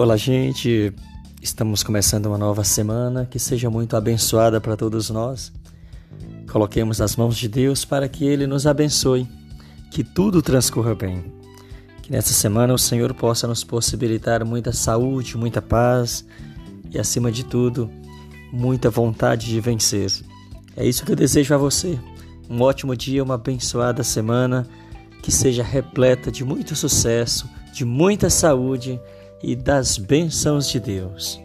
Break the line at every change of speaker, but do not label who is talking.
Olá, gente. Estamos começando uma nova semana que seja muito abençoada para todos nós. Coloquemos nas mãos de Deus para que Ele nos abençoe, que tudo transcorra bem. Que nessa semana o Senhor possa nos possibilitar muita saúde, muita paz e, acima de tudo, muita vontade de vencer. É isso que eu desejo a você. Um ótimo dia, uma abençoada semana que seja repleta de muito sucesso, de muita saúde e das bênçãos de Deus.